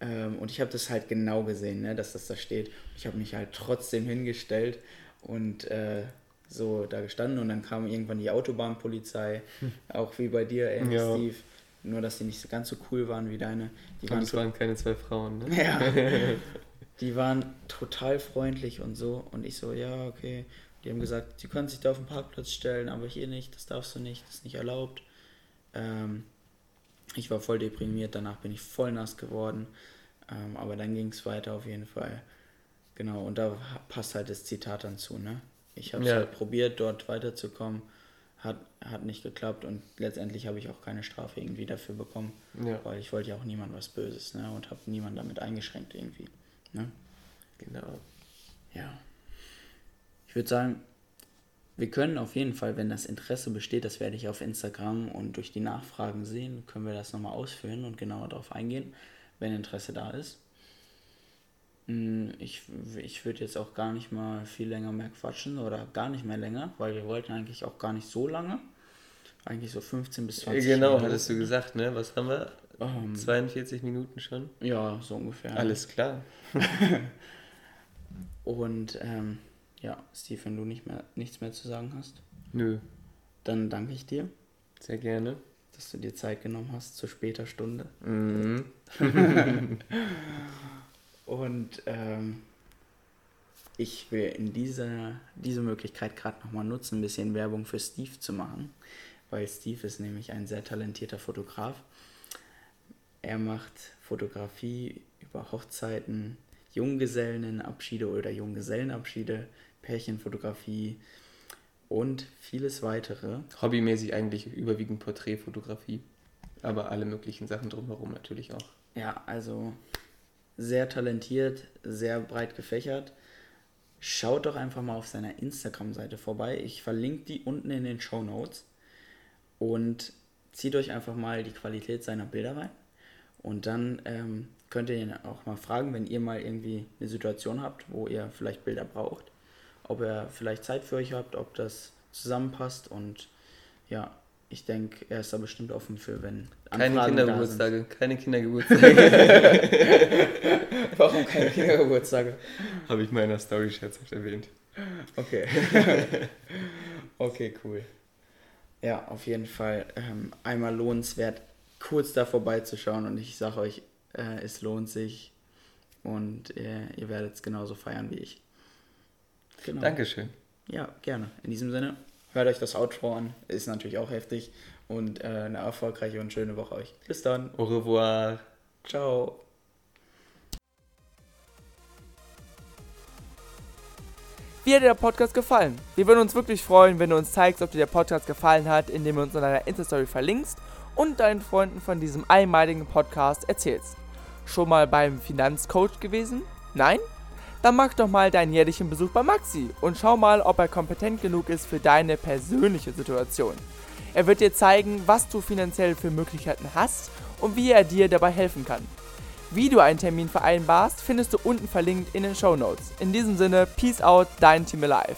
Ähm, und ich habe das halt genau gesehen, ne, dass das da steht. Ich habe mich halt trotzdem hingestellt und äh, so da gestanden und dann kam irgendwann die Autobahnpolizei, auch wie bei dir, ey, Ja. Steve. Nur, dass die nicht so ganz so cool waren wie deine. Die waren, waren keine zwei Frauen, ne? ja, die waren total freundlich und so. Und ich so, ja, okay. Die haben gesagt, du kannst dich da auf den Parkplatz stellen, aber hier nicht, das darfst du nicht, das ist nicht erlaubt. Ähm, ich war voll deprimiert, danach bin ich voll nass geworden. Ähm, aber dann ging es weiter auf jeden Fall. Genau, und da passt halt das Zitat dann zu, ne? Ich habe es Ja. halt probiert, dort weiterzukommen. Hat, hat nicht geklappt und letztendlich habe ich auch keine Strafe irgendwie dafür bekommen, Ja, weil ich wollte ja auch niemand was Böses, ne? Und habe niemand damit eingeschränkt irgendwie. Ne? genau. Ja. Ich würde sagen, wir können auf jeden Fall, wenn das Interesse besteht, das werde ich auf Instagram und durch die Nachfragen sehen, können wir das nochmal ausführen und genauer darauf eingehen, wenn Interesse da ist. Mm, Ich, ich würde jetzt auch gar nicht mal viel länger mehr quatschen oder gar nicht mehr länger, weil wir wollten eigentlich auch gar nicht so lange. Eigentlich so 15 bis 20 Genau, Minuten. hattest du gesagt, ne? Was haben wir? Ähm, 42 Minuten schon? ja, so ungefähr. Alles klar. Und ähm, ja, Steve, wenn du nicht mehr, nichts mehr zu sagen hast, Nö, dann danke ich dir. sehr gerne. dass du dir Zeit genommen hast zu später Stunde. Mhm. Und ähm, ich will in dieser diese Möglichkeit gerade nochmal nutzen, ein bisschen Werbung für Steve zu machen, weil Steve ist nämlich ein sehr talentierter Fotograf. Er macht Fotografie über Hochzeiten, Junggesellenabschiede oder Junggesellenabschiede, Pärchenfotografie und vieles weitere. Hobbymäßig eigentlich überwiegend Porträtfotografie. Aber alle möglichen Sachen drumherum natürlich auch. Ja, also sehr talentiert, sehr breit gefächert. Schaut doch einfach mal auf seiner Instagram-Seite vorbei. Ich verlinke die unten in den Show Notes. Und zieht euch einfach mal die Qualität seiner Bilder rein. Und dann ähm, könnt ihr ihn auch mal fragen, wenn ihr mal irgendwie eine Situation habt, wo ihr vielleicht Bilder braucht, ob er vielleicht Zeit für euch habt, ob das zusammenpasst. Und ja, ich denke, er ist da bestimmt offen für, wenn Keine Anfragen sind. Kindergeburtstage, keine Kindergeburtstage. Warum keine Kindergeburtstage? Habe ich mal in der Story scherzhaft erwähnt. Okay. okay, cool. Ja, auf jeden Fall ähm, einmal lohnenswert, kurz da vorbeizuschauen und ich sage euch, äh, es lohnt sich und äh, ihr werdet es genauso feiern wie ich. Genau. Dankeschön. Ja, gerne. In diesem Sinne, hört euch das Outro an, ist natürlich auch heftig und äh, eine erfolgreiche und schöne Woche euch. Bis dann. Au revoir. Ciao. Wie hat dir der Podcast gefallen? Wir würden uns wirklich freuen, wenn du uns zeigst, ob dir der Podcast gefallen hat, indem du uns in deiner Insta-Story verlinkst und deinen Freunden von diesem einmaligen Podcast erzählst. Schon mal beim Finanzcoach gewesen? Nein? Dann mach doch mal deinen jährlichen Besuch bei Maxi und schau mal, ob er kompetent genug ist für deine persönliche Situation. Er wird dir zeigen, was du finanziell für Möglichkeiten hast und wie er dir dabei helfen kann. Wie du einen Termin vereinbarst, findest du unten verlinkt in den Show Notes. In diesem Sinne, Peace out, dein Team Alive.